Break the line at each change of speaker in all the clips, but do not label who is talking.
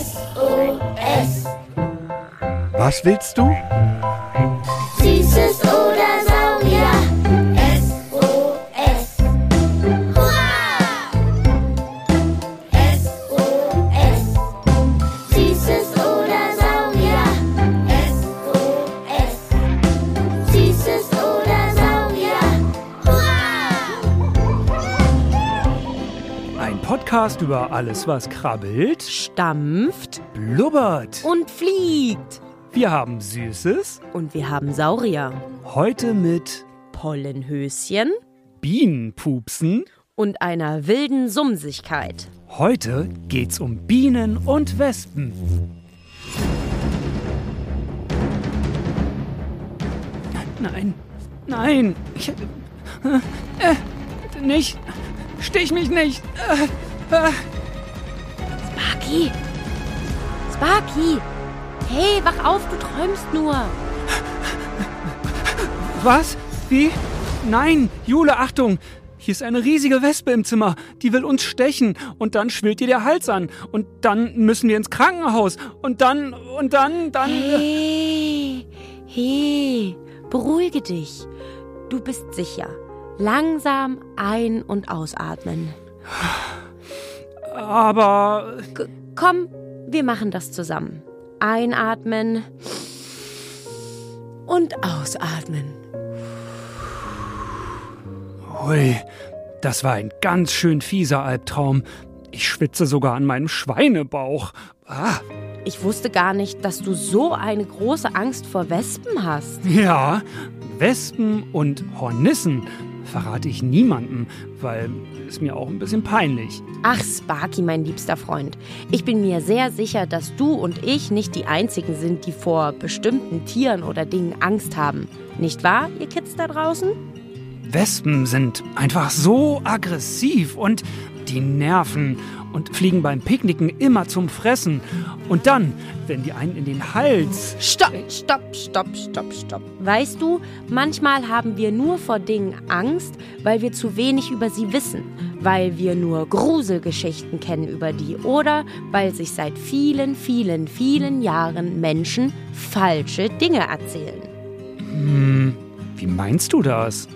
SOS.
Was willst du? Podcast über alles, was krabbelt,
stampft
blubbert.
und fliegt.
Wir haben Süßes.
Und wir haben Saurier,
Heute mit
Pollenhöschen
Bienenpupsen.
und einer wilden Sumsigkeit.
Heute geht's um Bienen und Wespen. Nein, nein, ich, äh, äh, nicht, stich mich nicht. Äh.
Sparky! Sparky! Hey, wach auf, du träumst nur.
Was? Wie? Nein, Jule, Achtung! Hier ist eine riesige Wespe im Zimmer. Die will uns stechen. Und dann schwillt ihr der Hals an. Und dann müssen wir ins Krankenhaus. Und dann, und dann, dann.
Hey, hey, beruhige dich. Du bist sicher. Langsam ein- und ausatmen.
Aber.
K komm, wir machen das zusammen. Einatmen und ausatmen.
Hui, das war ein ganz schön fieser Albtraum. Ich schwitze sogar an meinem Schweinebauch. Ah,
Ich wusste gar nicht, dass du so eine große Angst vor Wespen hast.
ja. Wespen und Hornissen verrate ich niemandem, weil ist mir auch ein bisschen peinlich.
Ach, Sparky, mein liebster Freund. Ich bin mir sehr sicher, dass du und ich nicht die Einzigen sind, die vor bestimmten Tieren oder Dingen Angst haben. Nicht wahr, ihr Kids da draußen?
Wespen sind einfach so aggressiv und die nerven und fliegen beim Picknicken immer zum Fressen. Und dann, wenn die einen in den Hals.
Stopp, stopp, stopp, stopp, stopp. Weißt du, manchmal haben wir nur vor Dingen Angst, weil wir zu wenig über sie wissen, weil wir nur Gruselgeschichten kennen über die oder weil sich seit vielen, vielen, vielen Jahren Menschen falsche Dinge erzählen.
Hm, wie meinst du das?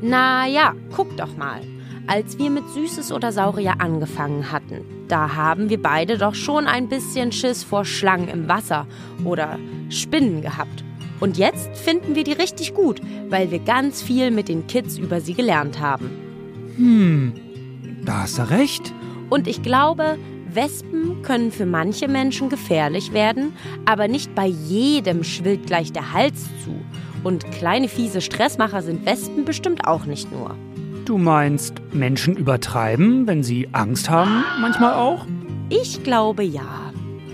Na ja, guck doch mal. Als wir mit Süßes oder Saurier angefangen hatten, da haben wir beide doch schon ein bisschen Schiss vor Schlangen im Wasser oder Spinnen gehabt. Und jetzt finden wir die richtig gut, weil wir ganz viel mit den Kids über sie gelernt haben.
Hm, da hast du recht.
Und ich glaube, Wespen können für manche Menschen gefährlich werden, aber nicht bei jedem schwillt gleich der Hals zu. Und kleine fiese Stressmacher sind Wespen bestimmt auch nicht nur.
Du meinst, Menschen übertreiben, wenn sie Angst haben, manchmal auch?
Ich glaube ja.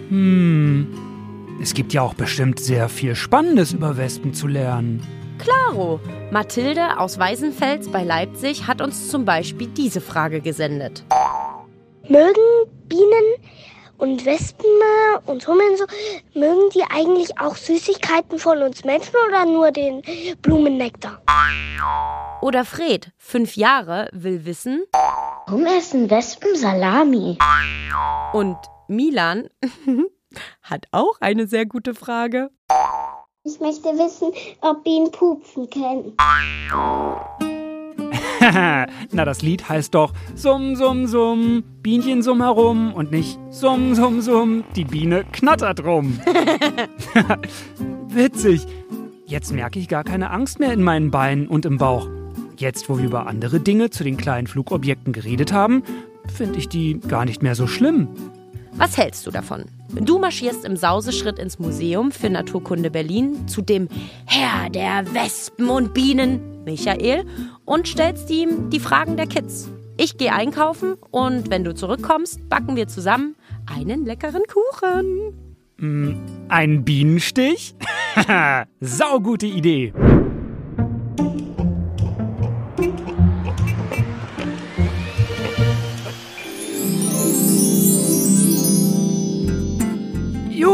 Hm. Es gibt ja auch bestimmt sehr viel Spannendes über Wespen zu lernen.
Claro, Mathilde aus Weißenfels bei Leipzig hat uns zum Beispiel diese Frage gesendet.
Mögen Bienen und Wespen und Hummeln so, mögen die eigentlich auch Süßigkeiten von uns Menschen oder nur den Blumennektar?
Oder Fred, fünf Jahre, will wissen.
Warum essen Wespen Salami?
Und Milan hat auch eine sehr gute Frage.
Ich möchte wissen, ob Bienen pupsen können.
Na, das Lied heißt doch Summ, Summ, Summ, Bienchen summ herum und nicht Summ, Summ, Summ, die Biene knattert rum. Witzig. Jetzt merke ich gar keine Angst mehr in meinen Beinen und im Bauch. Jetzt, wo wir über andere Dinge zu den kleinen Flugobjekten geredet haben, finde ich die gar nicht mehr so schlimm.
Was hältst du davon? Du marschierst im Sauseschritt ins Museum für Naturkunde Berlin zu dem Herr der Wespen und Bienen, Michael, und stellst ihm die Fragen der Kids. Ich gehe einkaufen und wenn du zurückkommst, backen wir zusammen einen leckeren Kuchen.
Ein Bienenstich? Saugute Idee.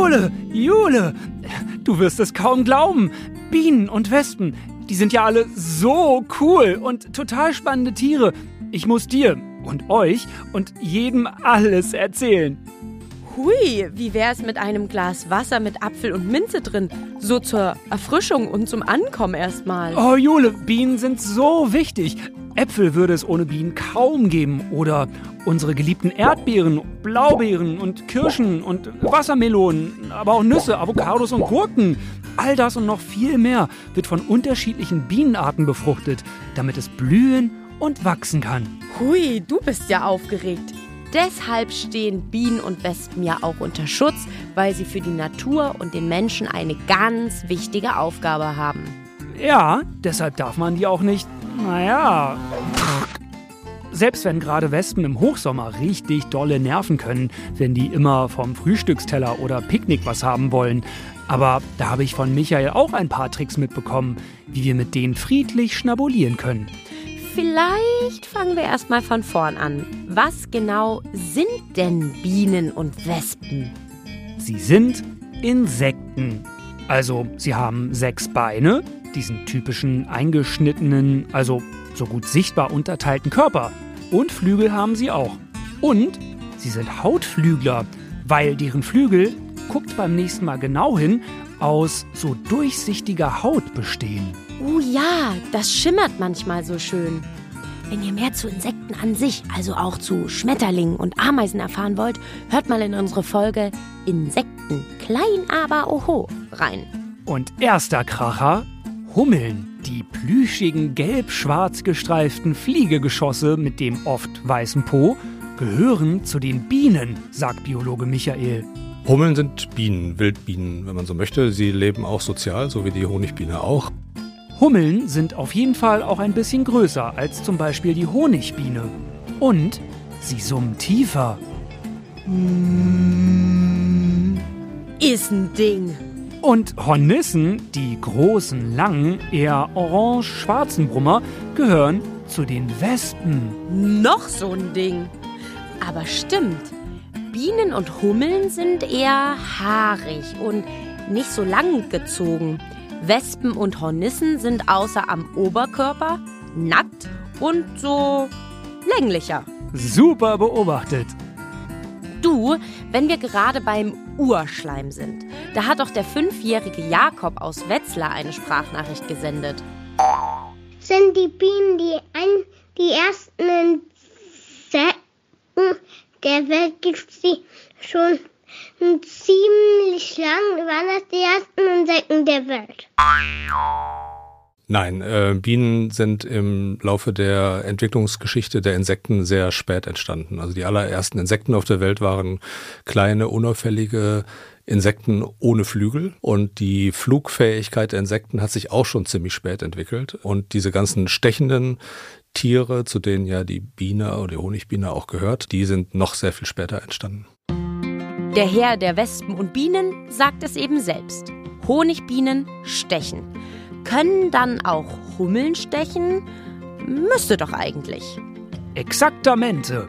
Jule, Jule, du wirst es kaum glauben. Bienen und Wespen, die sind ja alle so cool und total spannende Tiere. Ich muss dir und euch und jedem alles erzählen.
Hui, wie wär's mit einem Glas Wasser mit Apfel und Minze drin? So zur Erfrischung und zum Ankommen erstmal.
Oh, Jule, Bienen sind so wichtig. Äpfel würde es ohne Bienen kaum geben. Oder unsere geliebten Erdbeeren, Blaubeeren und Kirschen und Wassermelonen, aber auch Nüsse, Avocados und Gurken. All das und noch viel mehr wird von unterschiedlichen Bienenarten befruchtet, damit es blühen und wachsen kann.
Hui, du bist ja aufgeregt. Deshalb stehen Bienen und Wespen ja auch unter Schutz, weil sie für die Natur und den Menschen eine ganz wichtige Aufgabe haben.
Ja, deshalb darf man die auch nicht, naja. Selbst wenn gerade Wespen im Hochsommer richtig dolle nerven können, wenn die immer vom Frühstücksteller oder Picknick was haben wollen. Aber da habe ich von Michael auch ein paar Tricks mitbekommen, wie wir mit denen friedlich schnabulieren können.
Vielleicht fangen wir erstmal von vorn an. Was genau sind denn Bienen und Wespen?
Sie sind Insekten. Also, sie haben sechs Beine, diesen typischen eingeschnittenen, also so gut sichtbar unterteilten Körper. Und Flügel haben sie auch. Und sie sind Hautflügler, weil deren Flügel, guckt beim nächsten Mal genau hin, aus so durchsichtiger Haut bestehen.
Oh ja, das schimmert manchmal so schön. Wenn ihr mehr zu Insekten an sich, also auch zu Schmetterlingen und Ameisen erfahren wollt, hört mal in unsere Folge Insekten, klein aber oho rein.
Und erster Kracher, Hummeln. Die plüschigen, gelb-schwarz gestreiften Fliegegeschosse mit dem oft weißen Po gehören zu den Bienen, sagt Biologe Michael.
Hummeln sind Bienen, Wildbienen, wenn man so möchte. Sie leben auch sozial, so wie die Honigbiene auch.
Hummeln sind auf jeden Fall auch ein bisschen größer als zum Beispiel die Honigbiene. Und sie summen tiefer.
Ist ein Ding.
Und Hornissen, die großen, langen, eher orange-schwarzen Brummer, gehören zu den Wespen.
Noch so ein Ding. Aber stimmt. Bienen und Hummeln sind eher haarig und nicht so lang gezogen. Wespen und Hornissen sind außer am Oberkörper nackt und so länglicher.
Super beobachtet.
Du, wenn wir gerade beim Urschleim sind, da hat doch der fünfjährige Jakob aus Wetzlar eine Sprachnachricht gesendet.
Sind die Bienen die, ein, die ersten Insekten der Welt? Gibt es die schon ziemlich lang? Waren das die ersten Insekten der Welt?
Nein, äh, Bienen sind im Laufe der Entwicklungsgeschichte der Insekten sehr spät entstanden. Also die allerersten Insekten auf der Welt waren kleine, unauffällige Insekten ohne Flügel und die Flugfähigkeit der Insekten hat sich auch schon ziemlich spät entwickelt und diese ganzen stechenden Tiere, zu denen ja die Biene oder die Honigbiene auch gehört, die sind noch sehr viel später entstanden.
Der Herr der Wespen und Bienen sagt es eben selbst. Honigbienen stechen. Können dann auch Hummeln stechen? Müsste doch eigentlich.
Exaktamente.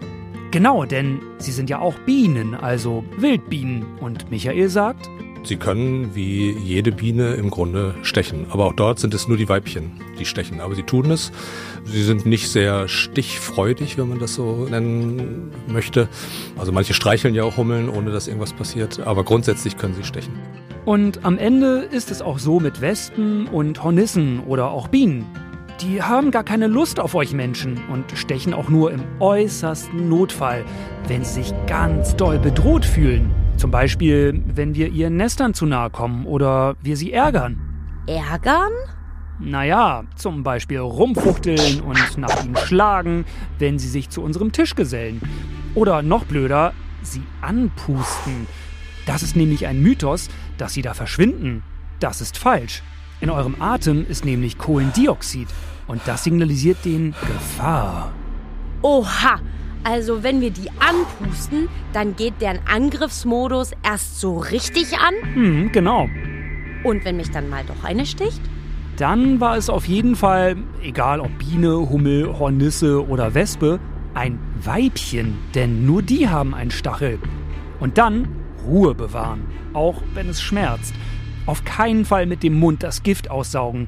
Genau, denn sie sind ja auch Bienen, also Wildbienen. Und Michael sagt,
Sie können wie jede Biene im Grunde stechen. Aber auch dort sind es nur die Weibchen, die stechen. Aber sie tun es. Sie sind nicht sehr stichfreudig, wenn man das so nennen möchte. Also manche streicheln ja auch Hummeln, ohne dass irgendwas passiert. Aber grundsätzlich können sie stechen.
Und am Ende ist es auch so mit Wespen und Hornissen oder auch Bienen. Die haben gar keine Lust auf euch Menschen und stechen auch nur im äußersten Notfall, wenn sie sich ganz doll bedroht fühlen. Zum Beispiel, wenn wir ihren Nestern zu nahe kommen oder wir sie ärgern.
Ärgern?
Naja, zum Beispiel rumfuchteln und nach ihnen schlagen, wenn sie sich zu unserem Tisch gesellen. Oder noch blöder, sie anpusten. Das ist nämlich ein Mythos, dass sie da verschwinden. Das ist falsch. In eurem Atem ist nämlich Kohlendioxid und das signalisiert den Gefahr.
Oha! Also wenn wir die anpusten, dann geht deren Angriffsmodus erst so richtig an.
Hm, genau.
Und wenn mich dann mal doch eine sticht?
Dann war es auf jeden Fall, egal ob Biene, Hummel, Hornisse oder Wespe, ein Weibchen, denn nur die haben einen Stachel. Und dann Ruhe bewahren, auch wenn es schmerzt. Auf keinen Fall mit dem Mund das Gift aussaugen.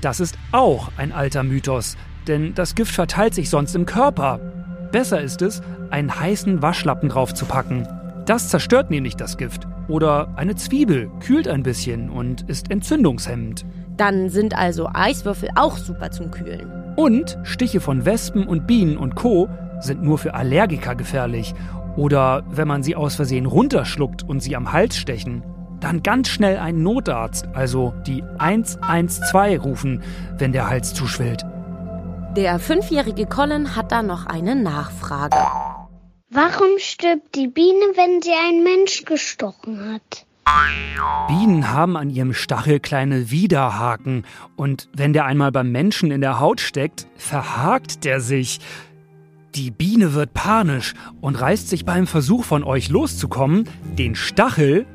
Das ist auch ein alter Mythos. denn das Gift verteilt sich sonst im Körper. Besser ist es, einen heißen Waschlappen draufzupacken. Das zerstört nämlich das Gift. Oder eine Zwiebel kühlt ein bisschen und ist entzündungshemmend.
Dann sind also Eiswürfel auch super zum Kühlen.
Und Stiche von Wespen und Bienen und Co. sind nur für Allergiker gefährlich. Oder wenn man sie aus Versehen runterschluckt und sie am Hals stechen. Dann ganz schnell einen Notarzt, also die 112 rufen, wenn der Hals zuschwillt.
Der fünfjährige Colin hat da noch eine Nachfrage.
Warum stirbt die Biene, wenn sie einen Mensch gestochen hat?
Bienen haben an ihrem Stachel kleine Widerhaken und wenn der einmal beim Menschen in der Haut steckt, verhakt der sich. Die Biene wird panisch und reißt sich beim Versuch von euch loszukommen den Stachel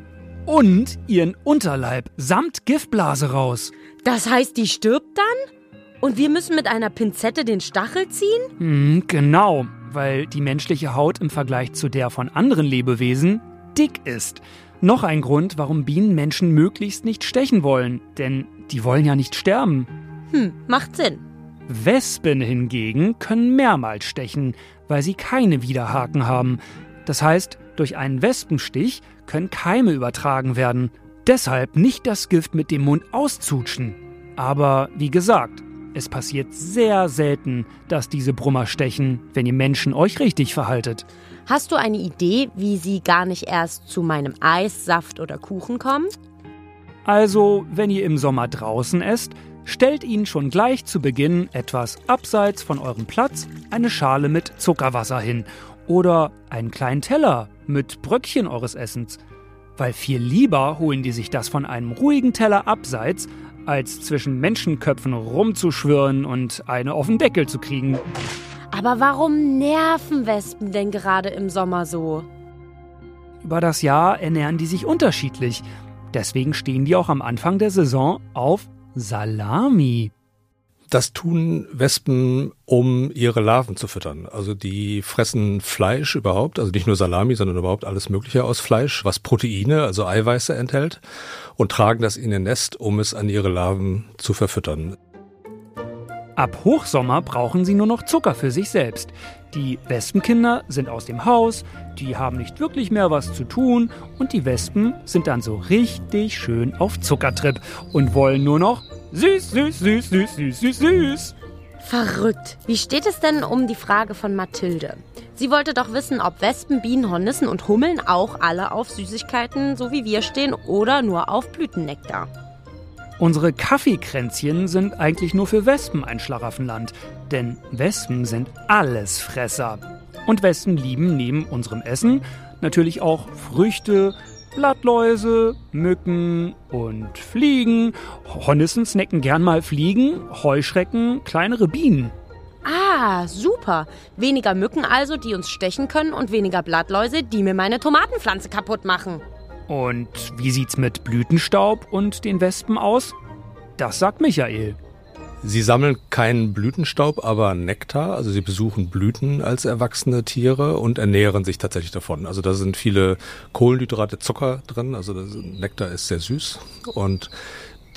und ihren Unterleib samt Giftblase raus.
Das heißt, die stirbt dann? Und wir müssen mit einer Pinzette den Stachel ziehen?
Hm, genau, weil die menschliche Haut im Vergleich zu der von anderen Lebewesen dick ist. Noch ein Grund, warum Bienen Menschen möglichst nicht stechen wollen, denn die wollen ja nicht sterben.
Hm, macht Sinn.
Wespen hingegen können mehrmals stechen, weil sie keine Widerhaken haben. Das heißt, durch einen Wespenstich können Keime übertragen werden. Deshalb nicht das Gift mit dem Mund auszutschen. Aber wie gesagt, es passiert sehr selten, dass diese Brummer stechen, wenn ihr Menschen euch richtig verhaltet.
Hast du eine Idee, wie sie gar nicht erst zu meinem Eis, Saft oder Kuchen kommen?
Also, wenn ihr im Sommer draußen esst, stellt ihnen schon gleich zu Beginn etwas abseits von eurem Platz eine Schale mit Zuckerwasser hin oder einen kleinen Teller mit Bröckchen eures Essens. Weil viel lieber holen die sich das von einem ruhigen Teller abseits, als zwischen Menschenköpfen rumzuschwirren und eine auf den Deckel zu kriegen.
Aber warum nerven Wespen denn gerade im Sommer so?
Über das Jahr ernähren die sich unterschiedlich. Deswegen stehen die auch am Anfang der Saison auf Salami.
Das tun Wespen, um ihre Larven zu füttern. Also die fressen Fleisch überhaupt, also nicht nur Salami, sondern überhaupt alles Mögliche aus Fleisch, was Proteine, also Eiweiße enthält, und tragen das in ihr Nest, um es an ihre Larven zu verfüttern.
Ab Hochsommer brauchen sie nur noch Zucker für sich selbst. Die Wespenkinder sind aus dem Haus, die haben nicht wirklich mehr was zu tun und die Wespen sind dann so richtig schön auf Zuckertrip und wollen nur noch süß, süß, süß, süß, süß, süß, süß.
Verrückt. Wie steht es denn um die Frage von Mathilde? Sie wollte doch wissen, ob Wespen, Bienen, Hornissen und Hummeln auch alle auf Süßigkeiten, so wie wir stehen, oder nur auf Blütennektar.
Unsere Kaffeekränzchen sind eigentlich nur für Wespen ein Schlaraffenland, denn Wespen sind Allesfresser. Und Wespen lieben neben unserem Essen natürlich auch Früchte, Blattläuse, Mücken und Fliegen. Hornissen snacken gern mal Fliegen, Heuschrecken, kleinere Bienen.
Ah, super. Weniger Mücken also, die uns stechen können und weniger Blattläuse, die mir meine Tomatenpflanze kaputt machen.
Und wie sieht's mit Blütenstaub und den Wespen aus? Das sagt Michael.
Sie sammeln keinen Blütenstaub, aber Nektar. Also sie besuchen Blüten als erwachsene Tiere und ernähren sich tatsächlich davon. Also da sind viele Kohlenhydrate, Zucker drin. Also Nektar ist sehr süß und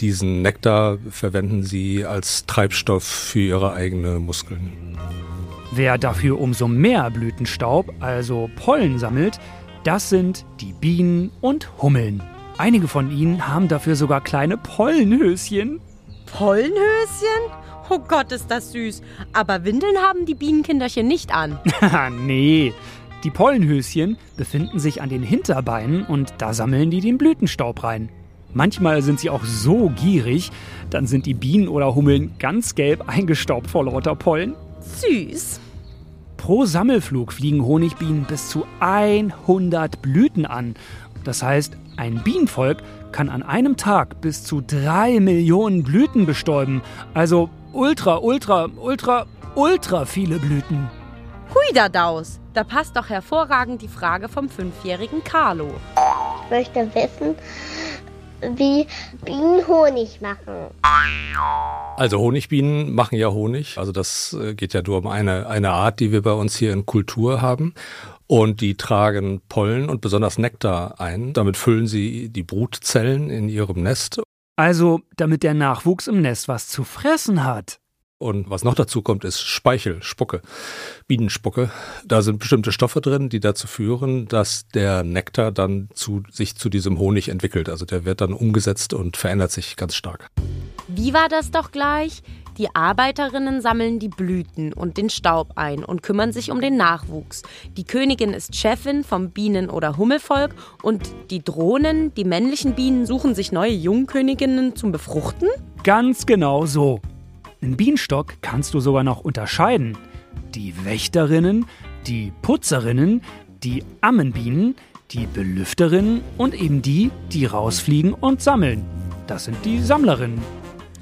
diesen Nektar verwenden sie als Treibstoff für ihre eigenen Muskeln.
Wer dafür umso mehr Blütenstaub, also Pollen sammelt, das sind die Bienen und Hummeln. Einige von ihnen haben dafür sogar kleine Pollenhöschen.
Pollenhöschen? Oh Gott, ist das süß. Aber Windeln haben die Bienenkinderchen nicht an.
Haha, nee. Die Pollenhöschen befinden sich an den Hinterbeinen und da sammeln die den Blütenstaub rein. Manchmal sind sie auch so gierig, dann sind die Bienen oder Hummeln ganz gelb eingestaubt vor lauter Pollen.
Süß.
Pro Sammelflug fliegen Honigbienen bis zu 100 Blüten an. Das heißt, ein Bienenvolk kann an einem Tag bis zu 3 Millionen Blüten bestäuben. Also ultra, ultra, ultra, ultra viele Blüten.
Hui da Daus. Da passt doch hervorragend die Frage vom fünfjährigen Carlo.
Ich möchte wissen, wie Bienen Honig machen.
Also Honigbienen machen ja Honig. Also das äh, geht ja nur um eine, eine Art, die wir bei uns hier in Kultur haben. Und die tragen Pollen und besonders Nektar ein. Damit füllen sie die Brutzellen in ihrem Nest.
Also, damit der Nachwuchs im Nest was zu fressen hat.
Und was noch dazu kommt, ist Speichel, Spucke, Bienenspucke. Da sind bestimmte Stoffe drin, die dazu führen, dass der Nektar dann zu, sich zu diesem Honig entwickelt. Also der wird dann umgesetzt und verändert sich ganz stark.
Wie war das doch gleich? Die Arbeiterinnen sammeln die Blüten und den Staub ein und kümmern sich um den Nachwuchs. Die Königin ist Chefin vom Bienen- oder Hummelvolk und die Drohnen, die männlichen Bienen, suchen sich neue Jungköniginnen zum Befruchten?
Ganz genau so. Einen Bienenstock kannst du sogar noch unterscheiden. Die Wächterinnen, die Putzerinnen, die Ammenbienen, die Belüfterinnen und eben die, die rausfliegen und sammeln. Das sind die Sammlerinnen.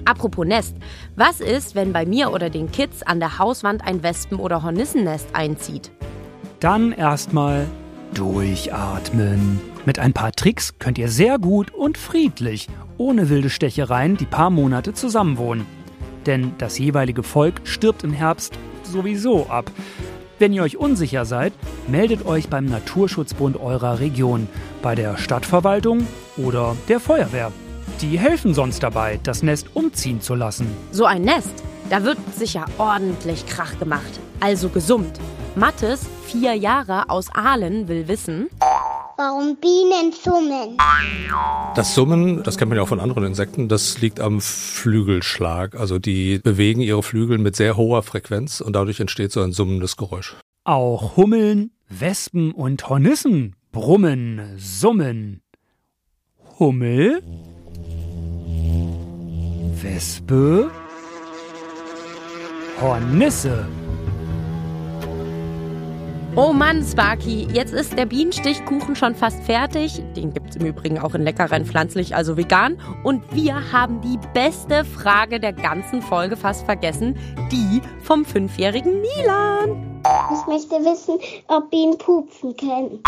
Apropos Nest, was ist, wenn bei mir oder den Kids an der Hauswand ein Wespen- oder Hornissennest einzieht?
Dann erstmal durchatmen. Mit ein paar Tricks könnt ihr sehr gut und friedlich, ohne wilde Stechereien, die paar Monate zusammenwohnen. Denn das jeweilige Volk stirbt im Herbst sowieso ab. Wenn ihr euch unsicher seid, meldet euch beim Naturschutzbund eurer Region, bei der Stadtverwaltung oder der Feuerwehr. Die helfen sonst dabei, das Nest umziehen zu lassen.
So ein Nest, da wird sicher ordentlich Krach gemacht. Also gesummt. Mattes, vier Jahre aus Aalen, will wissen,
Warum Bienen summen?
Das Summen, das kennt man ja auch von anderen Insekten, das liegt am Flügelschlag. Also die bewegen ihre Flügel mit sehr hoher Frequenz und dadurch entsteht so ein summendes Geräusch.
Auch Hummeln, Wespen und Hornissen brummen, summen. Hummel? Wespe? Hornisse?
Oh Mann, Sparky, jetzt ist der Bienenstichkuchen schon fast fertig. Den gibt's im Übrigen auch in leckerein pflanzlich, also vegan. Und wir haben die beste Frage der ganzen Folge fast vergessen. Die vom fünfjährigen Milan.
Ich möchte wissen, ob Bienen pupsen können.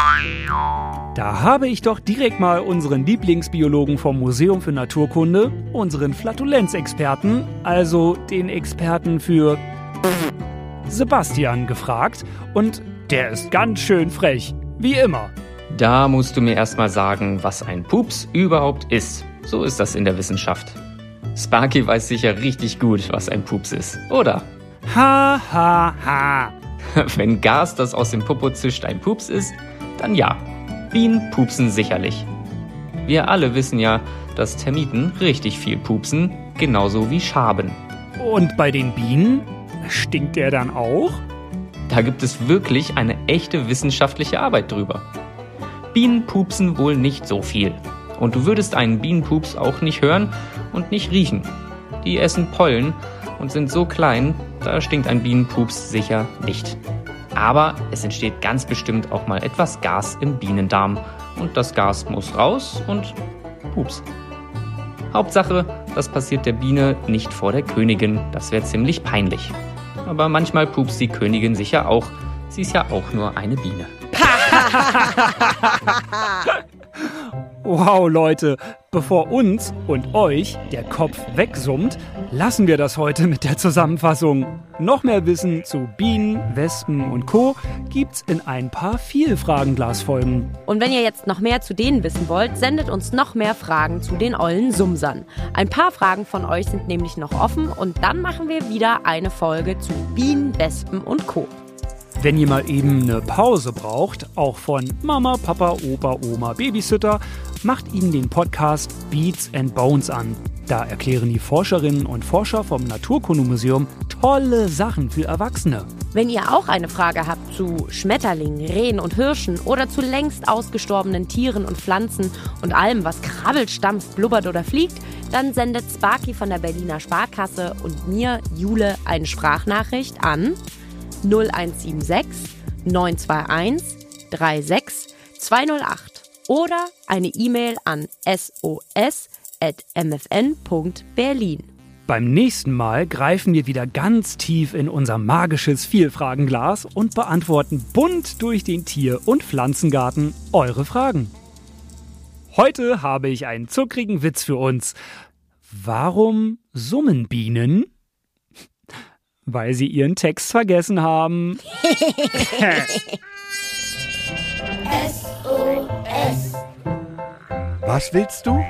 Da habe ich doch direkt mal unseren Lieblingsbiologen vom Museum für Naturkunde, unseren Flatulenzexperten, also den Experten für Sebastian gefragt und der ist ganz schön frech, wie immer.
Da musst du mir erstmal sagen, was ein Pups überhaupt ist. So ist das in der Wissenschaft. Sparky weiß sicher richtig gut, was ein Pups ist, oder?
Ha ha ha.
Wenn Gas, das aus dem Popo zischt, ein Pups ist, dann ja. Bienen pupsen sicherlich. Wir alle wissen ja, dass Termiten richtig viel pupsen, genauso wie Schaben.
Und bei den Bienen stinkt der dann auch?
Da gibt es wirklich eine echte wissenschaftliche Arbeit drüber. Bienen pupsen wohl nicht so viel. Und du würdest einen Bienenpups auch nicht hören und nicht riechen. Die essen Pollen und sind so klein, da stinkt ein Bienenpups sicher nicht. Aber es entsteht ganz bestimmt auch mal etwas Gas im Bienendarm. Und das Gas muss raus und pups. Hauptsache, das passiert der Biene nicht vor der Königin. Das wäre ziemlich peinlich. Aber manchmal pupst die Königin sicher auch. Sie ist ja auch nur eine Biene.
Wow, Leute, bevor uns und euch der Kopf wegsummt, lassen wir das heute mit der Zusammenfassung. Noch mehr Wissen zu Bienen, Wespen und Co. gibt's in ein paar Vielfragenglas-Folgen.
Und wenn ihr jetzt noch mehr zu denen wissen wollt, sendet uns noch mehr Fragen zu den ollen Sumsern. Ein paar Fragen von euch sind nämlich noch offen und dann machen wir wieder eine Folge zu Bienen, Wespen und Co.
Wenn ihr mal eben eine Pause braucht, auch von Mama, Papa, Opa, Oma, Babysitter, macht ihnen den Podcast Beats and Bones an. Da erklären die Forscherinnen und Forscher vom Naturkundemuseum tolle Sachen für Erwachsene.
Wenn ihr auch eine Frage habt zu Schmetterlingen, Rehen und Hirschen oder zu längst ausgestorbenen Tieren und Pflanzen und allem, was krabbelt, stampft, blubbert oder fliegt, dann sendet Sparky von der Berliner Sparkasse und mir, Jule, eine Sprachnachricht an 0176 921 36 208 oder eine E-Mail an sos.mfn.berlin.
Beim nächsten Mal greifen wir wieder ganz tief in unser magisches Vielfragenglas und beantworten bunt durch den Tier- und Pflanzengarten eure Fragen. Heute habe ich einen zuckrigen Witz für uns. Warum summen Bienen? Weil sie ihren Text vergessen haben.
SOS.
Was willst du?